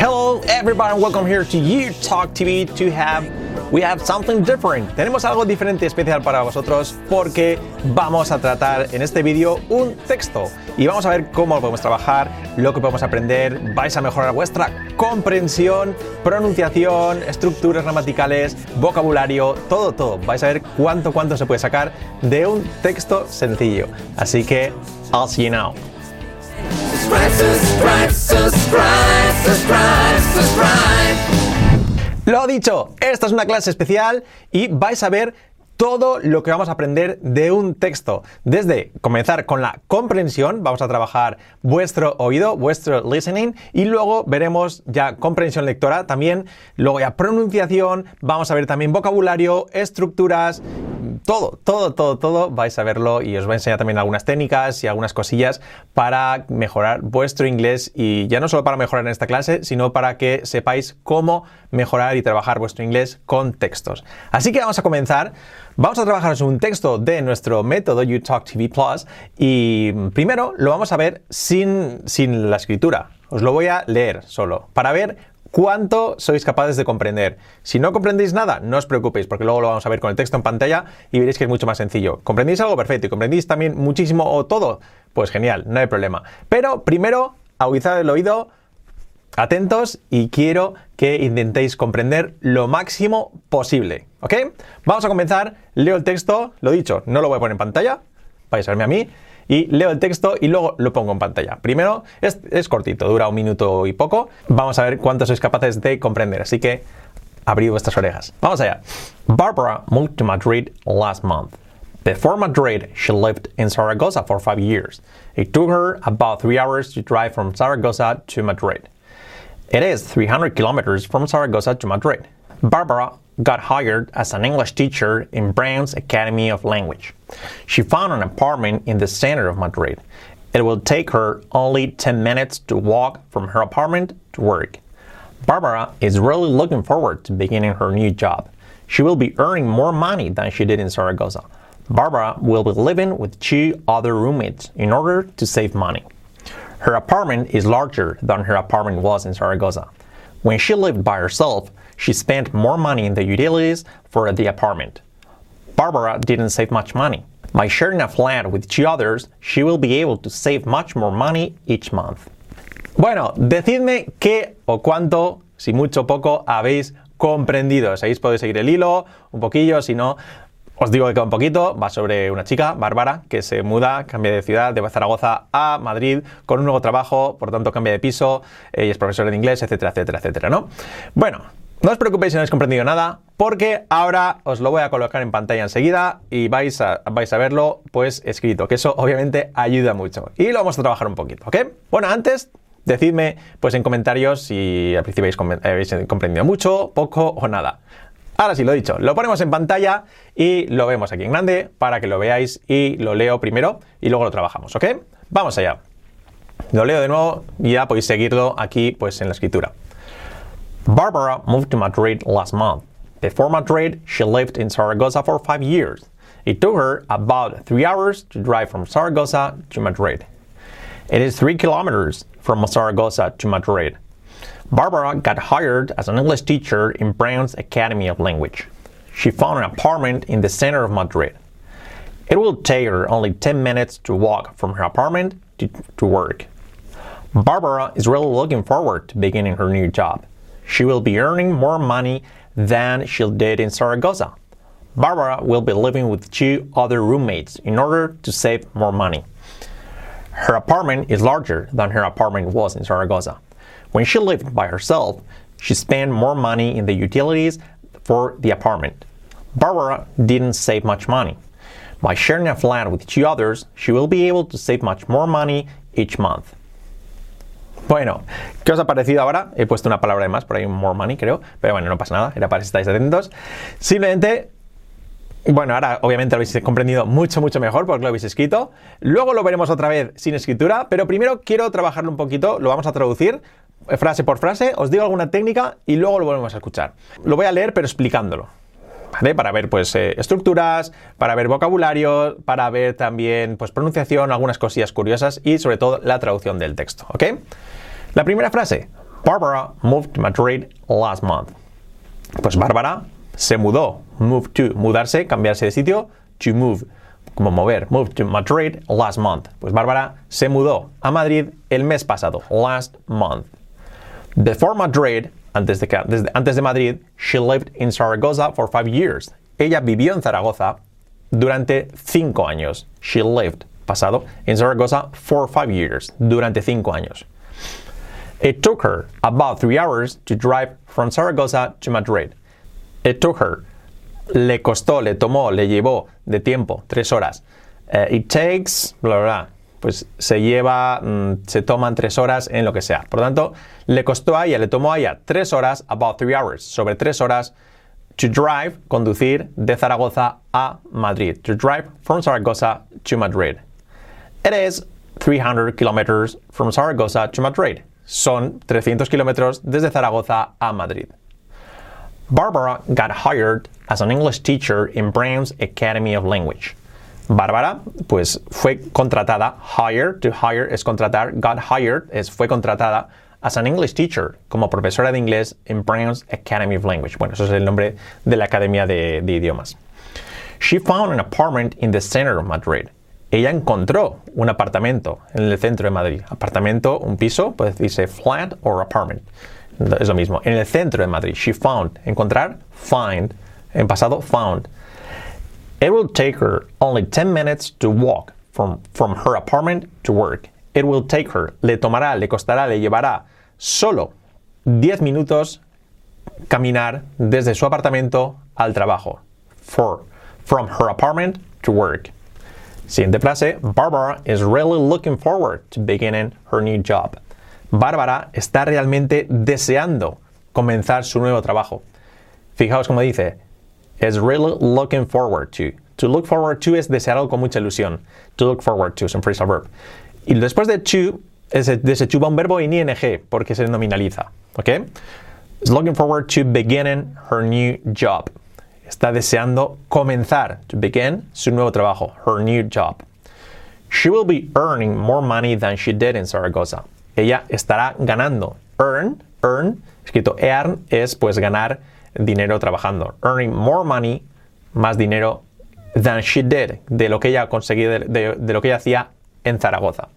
Hello everybody, welcome here to You Talk TV to have we have something different. Tenemos algo diferente especial para vosotros porque vamos a tratar en este vídeo un texto y vamos a ver cómo lo podemos trabajar, lo que podemos aprender, vais a mejorar vuestra comprensión, pronunciación, estructuras gramaticales, vocabulario, todo, todo. Vais a ver cuánto, cuánto se puede sacar de un texto sencillo. Así que, I'll see you now. Lo dicho, esta es una clase especial y vais a ver todo lo que vamos a aprender de un texto. Desde comenzar con la comprensión, vamos a trabajar vuestro oído, vuestro listening, y luego veremos ya comprensión lectora también, luego ya pronunciación, vamos a ver también vocabulario, estructuras, todo, todo, todo, todo vais a verlo y os voy a enseñar también algunas técnicas y algunas cosillas para mejorar vuestro inglés y ya no solo para mejorar en esta clase, sino para que sepáis cómo mejorar y trabajar vuestro inglés con textos. Así que vamos a comenzar. Vamos a trabajar un texto de nuestro método YouTalk TV Plus y primero lo vamos a ver sin, sin la escritura. Os lo voy a leer solo para ver cuánto sois capaces de comprender. Si no comprendéis nada, no os preocupéis, porque luego lo vamos a ver con el texto en pantalla y veréis que es mucho más sencillo. ¿Comprendéis algo? Perfecto. ¿Y comprendéis también muchísimo o todo? Pues genial, no hay problema. Pero primero, agudizad el oído, atentos y quiero que intentéis comprender lo máximo posible. ¿Ok? Vamos a comenzar. Leo el texto, lo dicho, no lo voy a poner en pantalla, vais a verme a mí y leo el texto y luego lo pongo en pantalla. Primero, es, cortito, dura un minuto y poco. Vamos a ver cuánto sois capaces de comprender. Así que abrid vuestras orejas. Vamos allá. Barbara moved to Madrid last month. Before Madrid, she lived in Zaragoza for five years. It took her about three hours to drive from Zaragoza to Madrid. It is 300 kilometers from Zaragoza to Madrid. Barbara got hired as an English teacher in Brown's Academy of Language. She found an apartment in the center of Madrid. It will take her only 10 minutes to walk from her apartment to work. Barbara is really looking forward to beginning her new job. She will be earning more money than she did in Zaragoza. Barbara will be living with two other roommates in order to save money. Her apartment is larger than her apartment was in Zaragoza. When she lived by herself, she spent more money in the utilities for the apartment. Barbara didn't save much money. By sharing a flat with two others, she will be able to save much more money each month. Bueno, decidme qué o cuánto, si mucho o poco, habéis comprendido. Si podéis seguir el hilo un poquillo, si no, os digo que un poquito, va sobre una chica, Bárbara, que se muda, cambia de ciudad, de Zaragoza a Madrid, con un nuevo trabajo, por tanto cambia de piso, ella eh, es profesora de inglés, etcétera, etcétera, etcétera, ¿no? Bueno, no os preocupéis si no habéis comprendido nada, porque ahora os lo voy a colocar en pantalla enseguida y vais a, vais a verlo pues escrito, que eso obviamente ayuda mucho. Y lo vamos a trabajar un poquito, ¿ok? Bueno, antes decidme pues en comentarios si al principio habéis comprendido mucho, poco o nada. Ahora sí, lo dicho, lo ponemos en pantalla y lo vemos aquí en grande para que lo veáis y lo leo primero y luego lo trabajamos, ¿ok? Vamos allá. Lo leo de nuevo y ya podéis seguirlo aquí pues en la escritura. Barbara moved to Madrid last month. Before Madrid, she lived in Zaragoza for five years. It took her about three hours to drive from Zaragoza to Madrid. It is three kilometers from Zaragoza to Madrid. Barbara got hired as an English teacher in Brown's Academy of Language. She found an apartment in the center of Madrid. It will take her only 10 minutes to walk from her apartment to, to work. Barbara is really looking forward to beginning her new job. She will be earning more money than she did in Zaragoza. Barbara will be living with two other roommates in order to save more money. Her apartment is larger than her apartment was in Zaragoza. When she lived by herself, she spent more money in the utilities for the apartment. Barbara didn't save much money. By sharing a flat with two others, she will be able to save much more money each month. Bueno, ¿qué os ha parecido ahora? He puesto una palabra de más, por ahí more money creo, pero bueno, no pasa nada, era para que estáis atentos. Simplemente, bueno, ahora obviamente lo habéis comprendido mucho, mucho mejor porque lo habéis escrito. Luego lo veremos otra vez sin escritura, pero primero quiero trabajarlo un poquito, lo vamos a traducir frase por frase, os digo alguna técnica y luego lo volvemos a escuchar. Lo voy a leer pero explicándolo. Para ver pues eh, estructuras, para ver vocabulario, para ver también pues pronunciación, algunas cosillas curiosas y sobre todo la traducción del texto, ¿ok? La primera frase, Barbara moved to Madrid last month. Pues Bárbara se mudó. Move to, mudarse, cambiarse de sitio. To move, como mover. Moved to Madrid last month. Pues Bárbara se mudó a Madrid el mes pasado. Last month. Before Madrid, antes de, antes de Madrid, she lived in Zaragoza for five years. Ella vivió en Zaragoza durante cinco años. She lived, pasado, in Zaragoza for five years. Durante cinco años. It took her about three hours to drive from Zaragoza to Madrid. It took her. Le costó, le tomó, le llevó de tiempo, tres horas. Uh, it takes, bla, bla, bla. Pues se lleva, mm, se toman tres horas en lo que sea. Por lo tanto, le costó a ella, le tomó a ella tres horas, about three hours, sobre tres horas, to drive, conducir de Zaragoza a Madrid. To drive from Zaragoza to Madrid. It is 300 kilometers from Zaragoza to Madrid son 300 kilómetros desde Zaragoza a Madrid. Barbara got hired as an English teacher in Brown's Academy of Language. Bárbara, pues fue contratada, hire, to hire es contratar, got hired es fue contratada as an English teacher, como profesora de inglés en Brown's Academy of Language. Bueno, eso es el nombre de la Academia de, Idiomas. She found an apartment in the center of Madrid ella encontró un apartamento en el centro de Madrid. Apartamento, un piso, puede decirse flat or apartment. Es lo mismo. En el centro de Madrid. She found. Encontrar, find. En pasado, found. It will take her only 10 minutes to walk from, from her apartment to work. It will take her. Le tomará, le costará, le llevará solo 10 minutos caminar desde su apartamento al trabajo. For, from her apartment to work. Siguiente frase, Barbara is really looking forward to beginning her new job. Bárbara está realmente deseando comenzar su nuevo trabajo. Fijaos cómo dice, is really looking forward to. To look forward to es desear algo con mucha ilusión. To look forward to es un phrasal verb. Y después de to, de ese to va un verbo en ing porque se nominaliza. ¿Ok? Is looking forward to beginning her new job está deseando comenzar, to begin, su nuevo trabajo, her new job. She will be earning more money than she did in Zaragoza. Ella estará ganando. Earn, earn, escrito earn, es pues ganar dinero trabajando. Earning more money, más dinero, than she did, de lo que ella conseguía, de, lo que ella hacía en Zaragoza.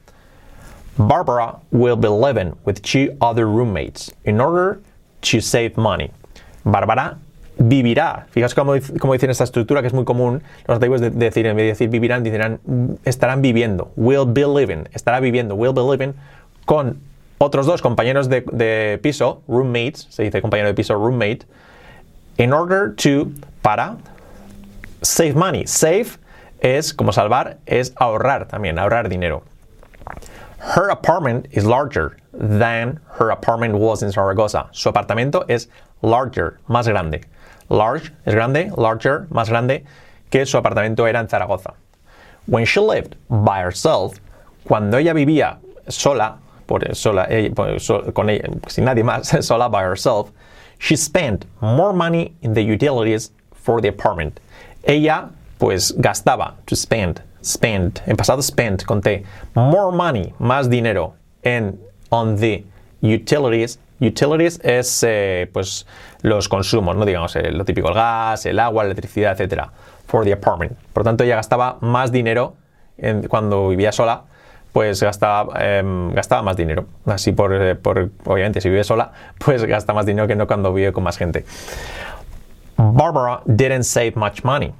Barbara will be living with two other roommates in order to save money. Bárbara vivirá. Fijaos cómo, cómo, dicen esta estructura que es muy común. Los nativos de, de, decir, en vez de decir vivirán, dirán estarán viviendo. Will be living. Estará viviendo. Will be living con otros dos compañeros de, de piso, roommates, se dice compañero de piso, roommate, in order to, para, save money. Save es, como salvar, es ahorrar también, ahorrar dinero. Her apartment is larger than her apartment was in Zaragoza. Su apartamento es larger, más grande large es grande, larger, más grande, que su apartamento era en Zaragoza. When she lived by herself, cuando ella vivía sola, por, sola con ella, sin nadie más, sola by herself, she spent more money in the utilities for the apartment. Ella, pues, gastaba, to spend, spend, en pasado spent, conté, more money, más dinero, en, on the utilities Utilities es eh, pues los consumos, ¿no? Digamos, eh, lo típico, el gas, el agua, la electricidad, etcétera, for the apartment. Por tanto, ella gastaba más dinero cuando vivía sola, pues gastaba, em, gastaba más dinero. Así por, eh, por, obviamente, si vive sola, pues gasta más dinero que no cuando vive con más gente. Barbara didn't save much money.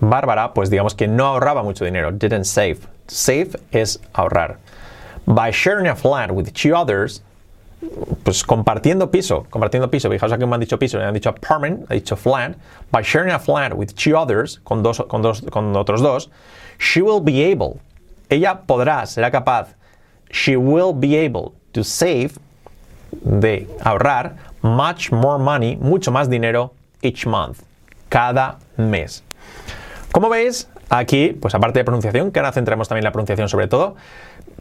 Bárbara, pues digamos que no ahorraba mucho dinero. Didn't save. Save es ahorrar. By sharing a flat with two others, pues compartiendo piso, compartiendo piso, fijaos aquí me han dicho piso, me han dicho apartment, he dicho flat, by sharing a flat with two others, con, dos, con, dos, con otros dos, she will be able, ella podrá, será capaz, she will be able to save, de ahorrar, much more money, mucho más dinero, each month, cada mes. Como veis, aquí, pues aparte de pronunciación, que ahora centramos también la pronunciación sobre todo,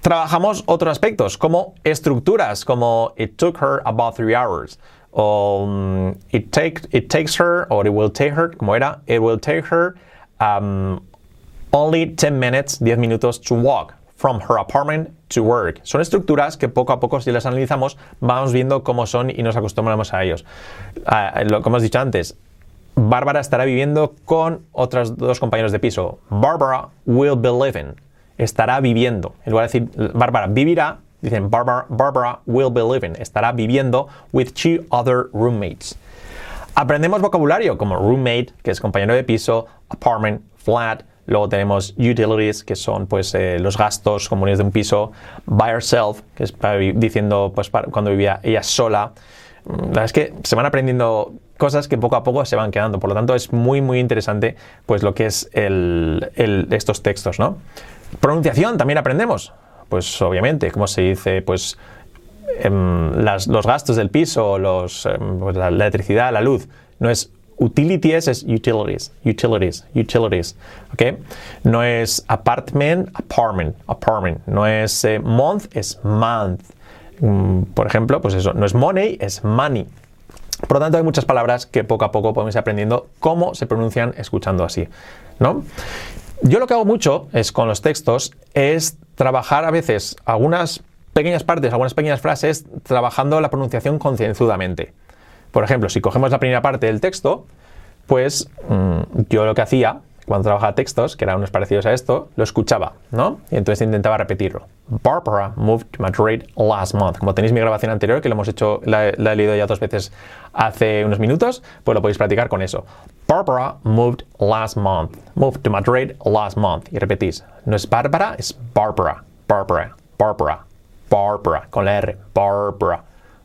trabajamos otros aspectos como estructuras, como it took her about three hours, o um, it, take, it takes her, or it will take her, como era, it will take her um, only 10 minutes, 10 minutos to walk from her apartment to work. Son estructuras que poco a poco, si las analizamos, vamos viendo cómo son y nos acostumbramos a ellos. Ah, que hemos dicho antes, Bárbara estará viviendo con otros dos compañeros de piso. Barbara will be living. Estará viviendo. En lugar de decir Bárbara vivirá, dicen Barbara, Barbara will be living. Estará viviendo with two other roommates. Aprendemos vocabulario como roommate, que es compañero de piso, apartment, flat. Luego tenemos utilities, que son pues eh, los gastos comunes de un piso. By herself, que es diciendo pues cuando vivía ella sola. La verdad es que se van aprendiendo cosas que poco a poco se van quedando. Por lo tanto, es muy, muy interesante pues lo que es estos textos, ¿no? Pronunciación también aprendemos. Pues obviamente, como se dice, pues em, los gastos del piso, los, em, pues, la electricidad, la luz, no es utilities, es utilities, utilities, utilities, ¿ok? No es apartment, apartment, apartment. No es eh, month, es month. Mm, por ejemplo, pues eso, no es money, es money. Por lo tanto, hay muchas palabras que poco a poco podemos ir aprendiendo cómo se pronuncian escuchando así, ¿no? Yo lo que hago mucho es con los textos es trabajar a veces algunas pequeñas partes, algunas pequeñas frases, trabajando la pronunciación concienzudamente. Por ejemplo, si cogemos la primera parte del texto, pues mm, yo lo que hacía cuando trabajaba textos, que eran unos parecidos a esto, lo escuchaba, ¿no? Y entonces intentaba repetirlo. Barbara moved to Madrid last month. Como tenéis mi grabación anterior, que lo hemos hecho, la, he leído ya dos veces hace unos minutos, pues lo podéis practicar con eso. Barbara moved last month. Moved to Madrid last month. Y repetís. No es Bárbara, es Barbara. Barbara. Barbara. Barbara. Con la R. Barbara.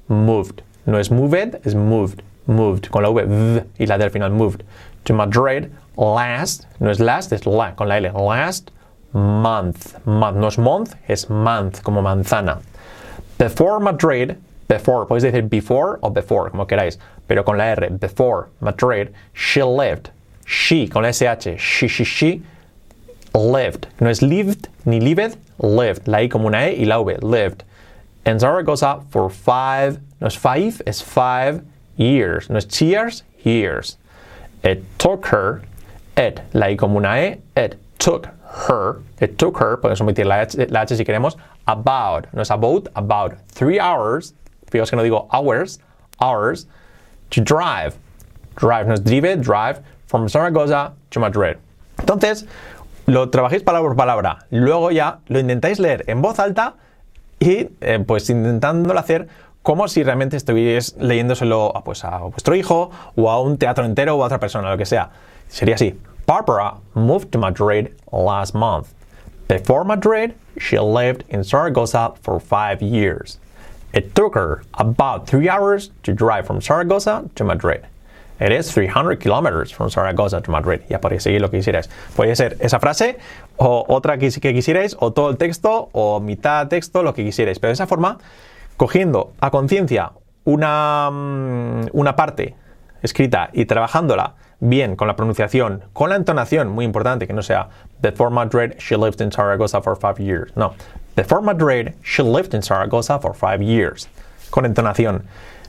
Moved. No es moved, es moved. Moved. Con la V. y la D al final. Moved. To Madrid last, no es last, es la, con la L, last month. month. No es month, es month, como manzana. Before Madrid, before, podéis decir before o before, como queráis, pero con la R, before Madrid, she lived. She, con la SH, she, she, she, lived. No es lived ni lived, lived. La I como una E y la V, lived. And Zaragoza for five, no es five, es five years. No es years, years. It took her it, la I como una E, it took her, it took her, podemos omitir la H, la H si queremos, about, no es about, about, three hours, fijaos que no digo hours, hours, to drive, drive, no es drive, drive, from Zaragoza to Madrid. Entonces, lo trabajéis palabra por palabra, luego ya lo intentáis leer en voz alta y eh, pues intentándolo hacer como si realmente estuvierais leyéndoselo a, pues, a vuestro hijo o a un teatro entero o a otra persona, lo que sea. Sería así. Barbara moved to Madrid last month. Before Madrid, she lived in Zaragoza for five years. It took her about three hours to drive from Zaragoza to Madrid. It is 300 kilometers from Zaragoza to Madrid. Ya podéis seguir lo que quisierais. Puede ser esa frase o otra que, que quisierais, o todo el texto, o mitad texto, lo que quisierais. Pero de esa forma, cogiendo a conciencia una, mm, una parte escrita y trabajándola bien con la pronunciación, con la entonación, muy importante, que no sea Before Madrid, she lived in Zaragoza for five years. No, Before Madrid, she lived in Zaragoza for five years. Con entonación.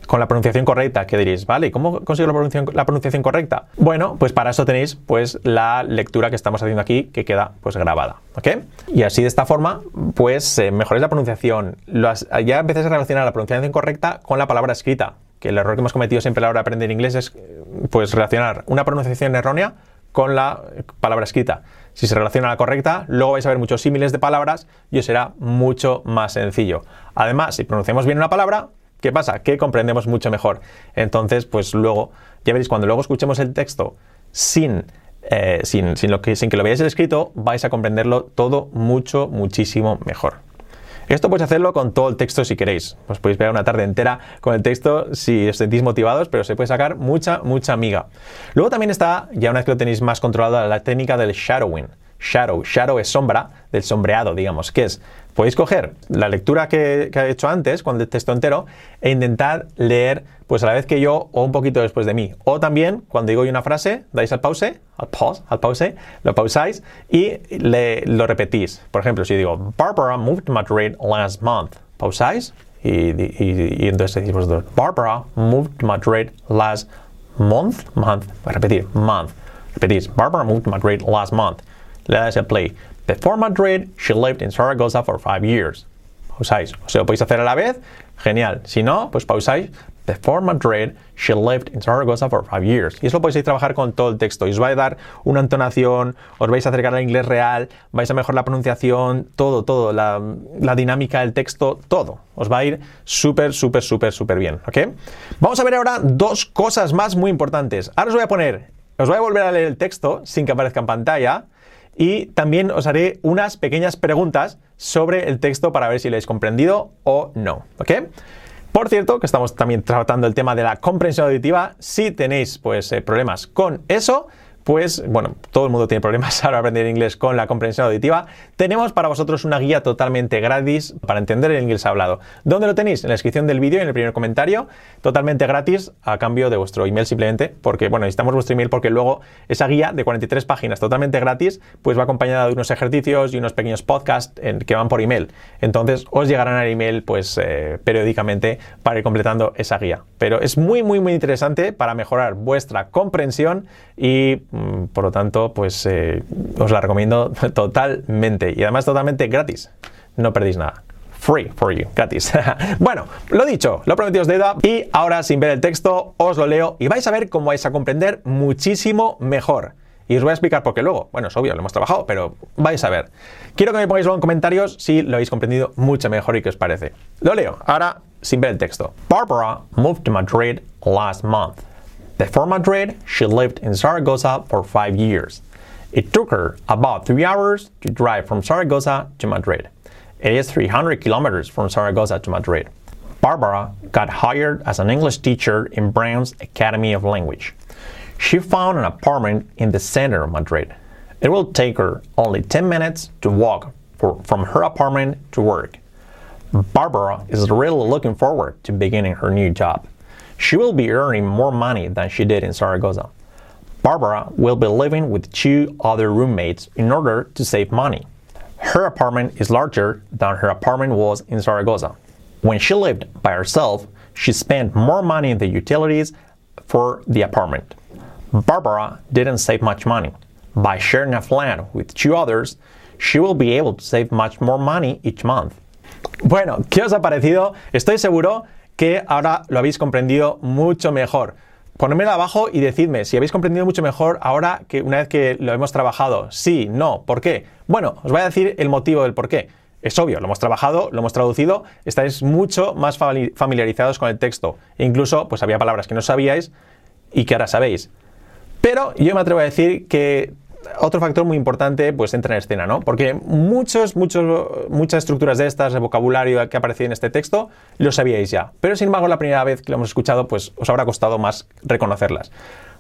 Con la pronunciación correcta, ¿qué diréis? ¿Vale? ¿Cómo consigo la pronunciación, correcta? Bueno, pues para eso tenéis pues la lectura que estamos haciendo aquí, que queda pues grabada, ¿ok? Y así de esta forma, pues eh, la pronunciación. ya empecéis a relacionar la pronunciación correcta con la palabra escrita, que el error que hemos cometido siempre a la hora de aprender inglés es pues relacionar una pronunciación errónea con la palabra escrita. Si se relaciona la correcta, luego vais a ver muchos símiles de palabras y os será mucho más sencillo. Además, si pronunciamos bien una palabra, ¿qué pasa? Que comprendemos mucho mejor. Entonces, pues luego, ya veréis, cuando luego escuchemos el texto sin, eh, sin, sin, lo que, sin que lo veáis escrito, vais a comprenderlo todo mucho, muchísimo mejor. Esto podéis hacerlo con todo el texto si queréis. Os podéis pegar una tarde entera con el texto si os sentís motivados, pero se puede sacar mucha, mucha amiga. Luego también está, ya una vez que lo tenéis más controlado, la técnica del shadowing. Shadow. Shadow es sombra, del sombreado, digamos, que es podéis coger la lectura que, he hecho antes, con el texto entero, e intentar leer pues a la vez que yo o un poquito después de mí. O también, cuando digo una frase, dais al pause, al pause, al pause, lo pausáis y lo repetís. Por ejemplo, si digo, Barbara moved to Madrid last month, pausáis y, entonces decís vosotros, Barbara moved to Madrid last month, month, repetir, month. Repetís, Barbara moved to Madrid last month. Le dais el play. Before Madrid, she lived in Zaragoza for five years. Pausáis. O sea, lo podéis hacer a la vez, genial. Si no, pues pausáis. Before Madrid, she lived in Zaragoza for five years. Y eso lo podéis trabajar con todo el texto. Y os va a dar una entonación, os vais a acercar al inglés real, vais a mejorar la pronunciación, todo, todo, la, la dinámica del texto, todo. Os va a ir súper, súper, súper, súper bien. ¿Ok? Vamos a ver ahora dos cosas más muy importantes. Ahora os voy a poner, os voy a volver a leer el texto sin que aparezca en pantalla. Y también os haré unas pequeñas preguntas sobre el texto para ver si lo habéis comprendido o no. ¿Ok? Por cierto, que estamos también tratando el tema de la comprensión auditiva. Si tenéis pues, eh, problemas con eso, pues bueno, todo el mundo tiene problemas ahora aprender inglés con la comprensión auditiva. Tenemos para vosotros una guía totalmente gratis para entender el inglés hablado. ¿Dónde lo tenéis? En la descripción del vídeo, en el primer comentario, totalmente gratis a cambio de vuestro email simplemente, porque bueno, necesitamos vuestro email porque luego esa guía de 43 páginas totalmente gratis, pues va acompañada de unos ejercicios y unos pequeños podcasts que van por email. Entonces os llegarán al email pues eh, periódicamente para ir completando esa guía. Pero es muy, muy, muy interesante para mejorar vuestra comprensión y por lo tanto, pues eh, os la recomiendo totalmente y además totalmente gratis. No perdéis nada. Free for you, gratis. bueno, lo dicho, lo prometido os deuda y ahora sin ver el texto os lo leo y vais a ver cómo vais a comprender muchísimo mejor. Y os voy a explicar por qué luego. Bueno, es obvio, lo hemos trabajado, pero vais a ver. Quiero que me pongáis luego en comentarios si lo habéis comprendido mucho mejor y qué os parece. Lo leo, ahora sin ver el texto. Barbara moved to Madrid last month. Before Madrid, she lived in Zaragoza for five years. It took her about three hours to drive from Zaragoza to Madrid. It is 300 kilometers from Zaragoza to Madrid. Barbara got hired as an English teacher in Brown's Academy of Language. She found an apartment in the center of Madrid. It will take her only 10 minutes to walk for, from her apartment to work. Barbara is really looking forward to beginning her new job. She will be earning more money than she did in Zaragoza. Barbara will be living with two other roommates in order to save money. Her apartment is larger than her apartment was in Zaragoza. When she lived by herself, she spent more money in the utilities for the apartment. Barbara didn't save much money. By sharing a flat with two others, she will be able to save much more money each month. Bueno, ¿qué os ha parecido? Estoy seguro que ahora lo habéis comprendido mucho mejor. Ponedmelo abajo y decidme si habéis comprendido mucho mejor ahora que una vez que lo hemos trabajado. Sí, no, ¿por qué? Bueno, os voy a decir el motivo del por qué. Es obvio, lo hemos trabajado, lo hemos traducido, estáis mucho más familiarizados con el texto. incluso, pues había palabras que no sabíais y que ahora sabéis. Pero yo me atrevo a decir que otro factor muy importante pues entra en escena, ¿no? Porque muchos, muchos, muchas estructuras de estas, de vocabulario que aparece en este texto, lo sabíais ya. Pero sin embargo, la primera vez que lo hemos escuchado, pues os habrá costado más reconocerlas.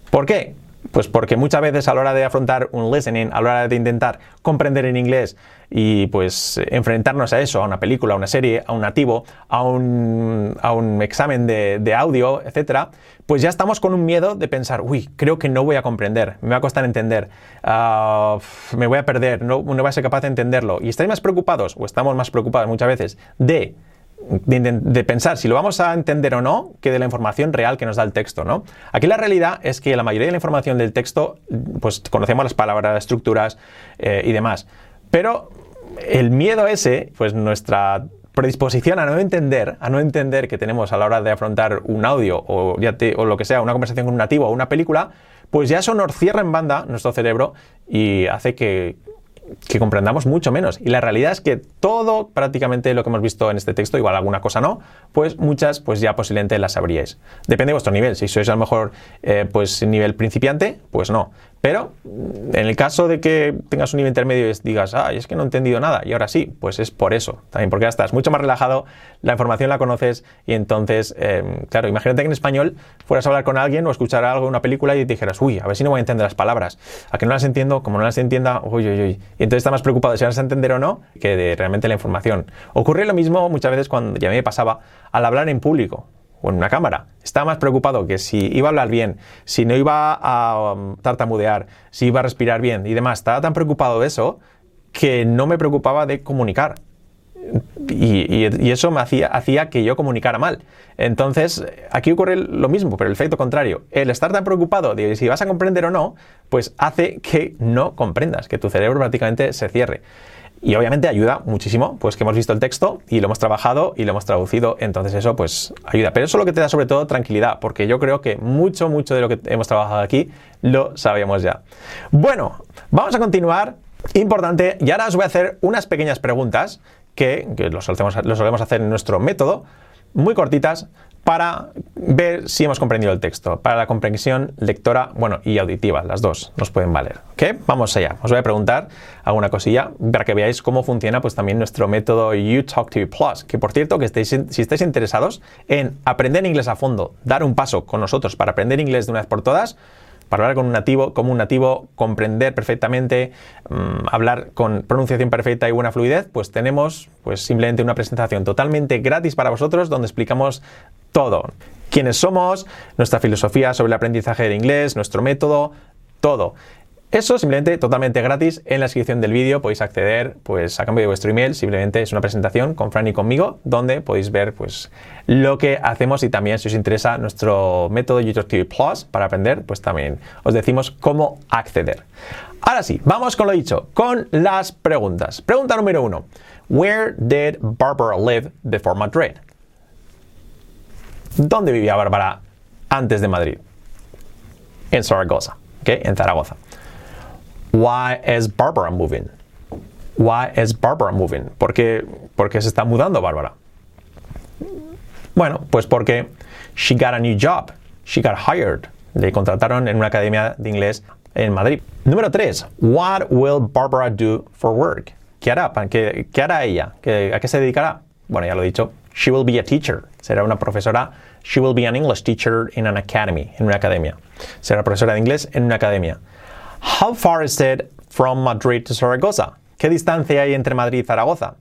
¿Por qué? Pues porque muchas veces a la hora de afrontar un listening, a la hora de intentar comprender en inglés y pues enfrentarnos a eso, a una película, a una serie, a un nativo, a un, a un examen de, de, audio, etcétera, pues ya estamos con un miedo de pensar, uy, creo que no voy a comprender, me va a costar entender, uh, me voy a perder, no, no voy a ser capaz de entenderlo. Y estáis más preocupados, o estamos más preocupados muchas veces, de de, pensar si lo vamos a entender o no que de la información real que nos da el texto, ¿no? Aquí la realidad es que la mayoría de la información del texto, pues conocemos las palabras, estructuras eh, y demás. Pero el miedo ese, pues nuestra predisposición a no entender, a no entender que tenemos a la hora de afrontar un audio o, ya o lo que sea, una conversación con un nativo o una película, pues ya eso nos cierra en banda nuestro cerebro y hace que, que comprendamos mucho menos. Y la realidad es que todo prácticamente lo que hemos visto en este texto, igual alguna cosa no, pues muchas pues ya posiblemente las sabríais. Depende de vuestro nivel. Si sois a lo mejor eh, pues nivel principiante, pues no. Pero en el caso de que tengas un nivel intermedio y digas, ay, es que no he entendido nada, y ahora sí, pues es por eso. También porque ya estás mucho más relajado, la información la conoces y entonces, em, claro, imagínate que en español fueras a hablar con alguien o escuchar algo, una película y dijeras, uy, a ver si no voy a entender las palabras. A que no las entiendo, como no las entienda, uy, uy, uy. Y entonces está más preocupado de si vas a entender o no que de realmente la información. Ocurre lo mismo muchas veces cuando ya me pasaba al hablar en público o en una cámara. Estaba más preocupado que si iba a hablar bien, si no iba a um, tartamudear, si iba a respirar bien y demás. Estaba tan preocupado de eso que no me preocupaba de comunicar. y, eso me hacía, hacía que yo comunicara mal. Entonces, aquí ocurre lo mismo, pero el efecto contrario. El estar tan preocupado de si vas a comprender o no, pues hace que no comprendas, que tu cerebro prácticamente se cierre. Y obviamente ayuda muchísimo, pues que hemos visto el texto y lo hemos trabajado y lo hemos traducido, entonces eso pues ayuda. Pero eso es lo que te da sobre todo tranquilidad, porque yo creo que mucho, mucho de lo que hemos trabajado aquí lo sabíamos ya. Bueno, vamos a continuar. Importante, y ahora os voy a hacer unas pequeñas preguntas que, lo, solemos, hacer en nuestro método, muy cortitas, para ver si hemos comprendido el texto. Para la comprensión lectora, bueno, y auditiva, las dos nos pueden valer. ¿Ok? Vamos allá. Os voy a preguntar alguna cosilla para que veáis cómo funciona pues también nuestro método YouTalk Plus. Que por cierto, que estéis, si estáis interesados en aprender inglés a fondo, dar un paso con nosotros para aprender inglés de una vez por todas, para hablar con un nativo, como un nativo, comprender perfectamente, mm, hablar con pronunciación perfecta y buena fluidez, pues tenemos pues simplemente una presentación totalmente gratis para vosotros donde explicamos todo. Quiénes somos, nuestra filosofía sobre el aprendizaje del inglés, nuestro método, todo. Eso simplemente totalmente gratis en la descripción del vídeo podéis acceder pues a cambio de vuestro email, simplemente es una presentación con Fran y conmigo donde podéis ver pues lo que hacemos y también si os interesa nuestro método YouTube TV Plus para aprender, pues también os decimos cómo acceder. Ahora sí, vamos con lo dicho, con las preguntas. Pregunta número uno. Where did Barbara live before Madrid? ¿Dónde vivía Bárbara antes de Madrid? En Zaragoza, ¿ok? En Zaragoza. Why is Barbara moving? Why is Barbara moving? ¿Por qué, se está mudando Bárbara? Bueno, pues porque she got a new job. She got hired. Le contrataron en una academia de inglés en Madrid. Número 3. What will Barbara do for work? ¿Qué hará? ¿Qué, qué hará ella? ¿A qué se dedicará? Bueno, ya lo he dicho. She will be a teacher. Será una profesora. She will be an English teacher in an academy, en una academia. Será profesora de inglés en una academia. How far is it from Madrid to Zaragoza? ¿Qué distancia hay entre Madrid y Zaragoza?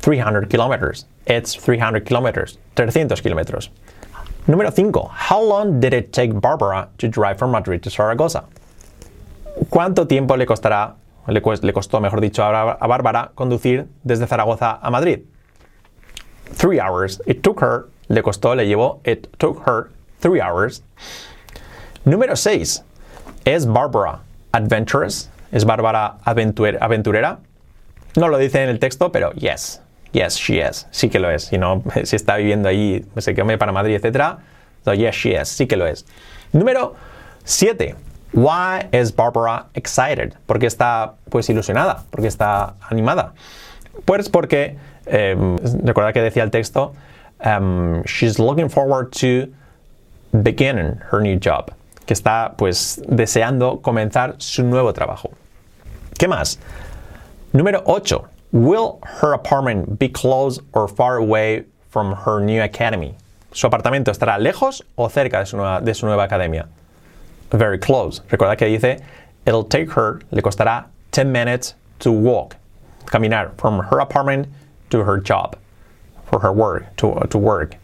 300 kilometers. It's 300 kilometers. 300 kilómetros. Número 5. How long did it take Barbara to drive from Madrid to Zaragoza? ¿Cuánto tiempo le costará, le, costó, mejor dicho, a Bárbara conducir desde Zaragoza a Madrid? Three hours. It took her, le costó, le llevó, it took her three hours. Número 6. ¿Es Barbara adventurous? ¿Es Bárbara aventurera? No lo dice en el texto, pero yes. Yes, she is. Sí que lo es. Si no, si está viviendo ahí, se quedó para Madrid, etc. So yes, she is. Sí que lo es. Número 7. Why is Barbara excited? ¿Por qué está pues ilusionada? ¿Por qué está animada? Pues porque, eh, recuerda que decía el texto, um, she's looking forward to beginning her new job que está pues deseando comenzar su nuevo trabajo. ¿Qué más? Número 8. Will her apartment be close or far away from her new academy? ¿Su apartamento estará lejos o cerca de su nueva, de su nueva academia? Very close. Recuerda que dice, it'll take her, le costará 10 minutes to walk, caminar from her apartment to her job, for her work, to, to work.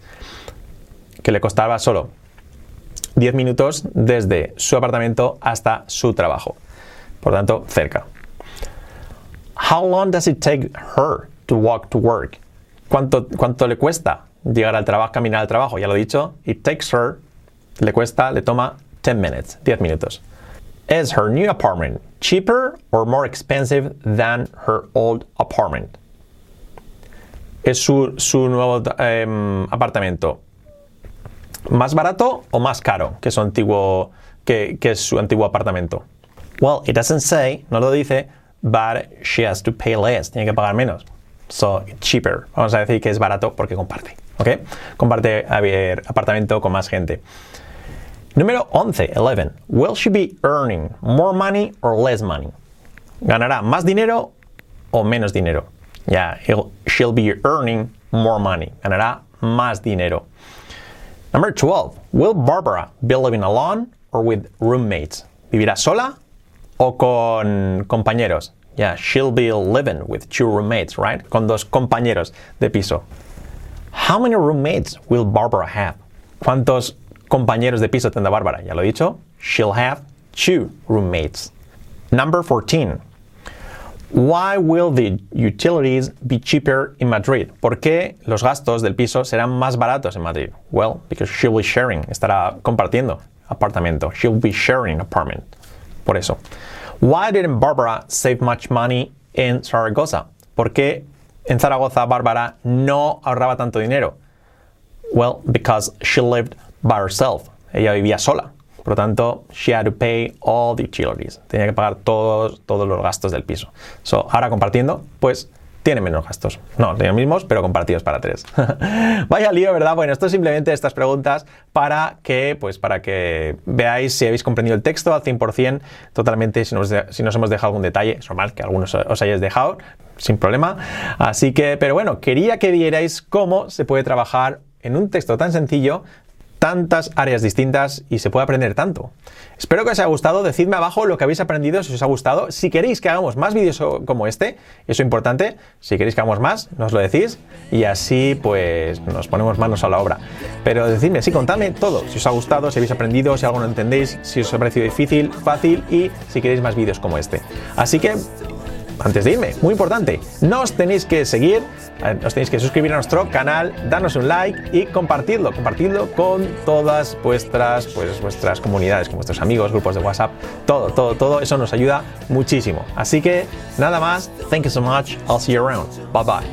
Que le costaba solo 10 minutos desde su apartamento hasta su trabajo. Por tanto, cerca. How long does it take her to walk to work? ¿Cuánto, cuánto le cuesta llegar al trabajo, caminar al trabajo? Ya lo he dicho. It takes her, le cuesta, le toma 10 minutes, 10 minutos. Is her new apartment cheaper or more expensive than her old apartment? ¿Es su, su nuevo eh, apartamento ¿Más barato o más caro que su antiguo, apartamento? Well, it doesn't say, no lo dice, but she has to pay less, tiene que pagar menos. So, cheaper. Vamos a decir que es barato porque comparte, ¿ok? Comparte apartamento con más gente. Número 11, 11. Will she be earning more money or less money? ¿Ganará más dinero o menos dinero? Ya, yeah, she'll be earning more money. Ganará más dinero. Number 12. Will Barbara be living alone or with roommates? ¿Vivirá sola o con compañeros? Yeah, she'll be living with two roommates, right? Con dos compañeros de piso. How many roommates will Barbara have? ¿Cuántos compañeros de piso tendrá Bárbara? Ya lo he dicho. She'll have two roommates. Number 14. Why will the utilities be cheaper in Madrid? ¿Por qué los gastos del piso serán más baratos en Madrid? Well, because she'll be sharing, estará compartiendo apartamento. She'll be sharing apartment. Por eso. Why didn't Barbara save much money in Zaragoza? ¿Por qué en Zaragoza Bárbara no ahorraba tanto dinero? Well, because she lived by herself. Ella vivía sola. Por lo tanto, she had to pay all the utilities. Tenía que pagar todos, todos los gastos del piso. So, ahora compartiendo, pues tiene menos gastos. No, los mismos, pero compartidos para tres. Vaya lío, ¿verdad? Bueno, esto es simplemente estas preguntas para que, pues, para que veáis si habéis comprendido el texto al 100%, totalmente, si nos, si nos hemos dejado algún detalle, es normal que algunos os hayáis dejado, sin problema. Así que, pero bueno, quería que vierais cómo se puede trabajar en un texto tan sencillo tantas áreas distintas y se puede aprender tanto. Espero que os haya gustado, decidme abajo lo que habéis aprendido, si os ha gustado, si queréis que hagamos más vídeos como este, eso es importante, si queréis que hagamos más, nos lo decís y así pues nos ponemos manos a la obra. Pero decidme, sí, contadme todo, si os ha gustado, si habéis aprendido, si algo no entendéis, si os ha parecido difícil, fácil y si queréis más vídeos como este. Así que antes de irme, muy importante, nos tenéis que seguir, eh, os tenéis que suscribir a nuestro canal, darnos un like y compartirlo, compartirlo con todas vuestras, pues, vuestras comunidades, con vuestros amigos, grupos de WhatsApp, todo, todo, todo, eso nos ayuda muchísimo. Así que nada más, thank you so much, I'll see you around, bye bye.